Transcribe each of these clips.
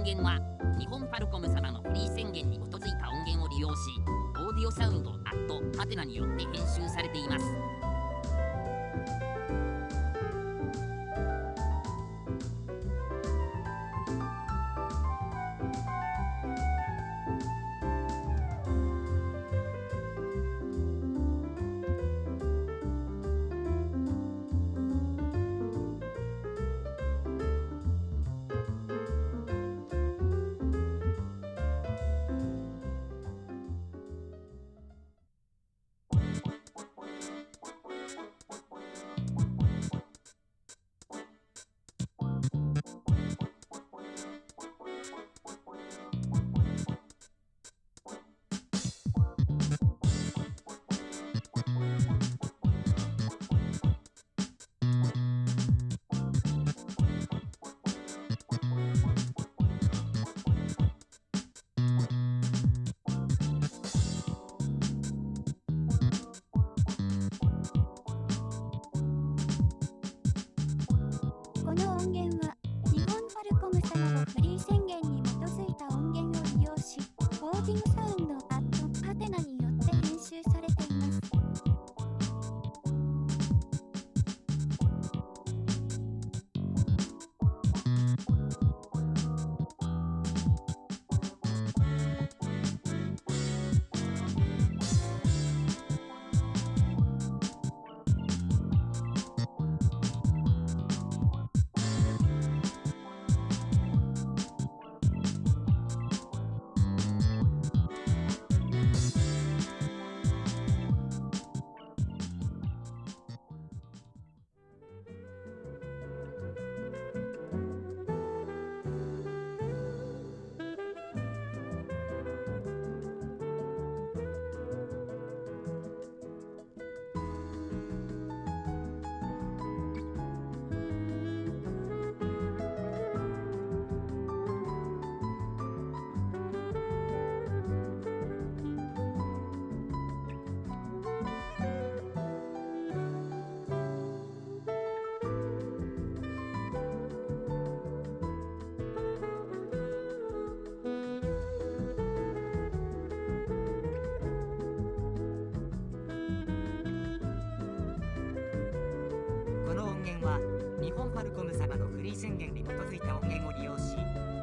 音源は日本パルコム様のフリー宣言に基づいた音源を利用しオーディオサウンドアットハテナによって編集されています。コム様のフリー宣は日本ファルコム様のフリー宣言に基づいた音源を利用し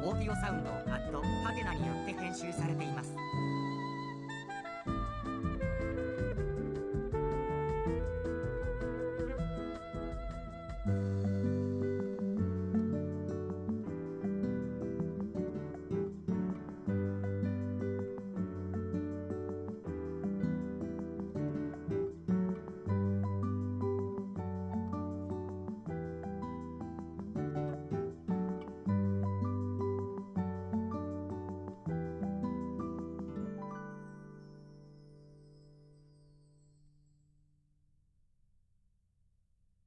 オーディオサウンドをアットハテナによって編集されています。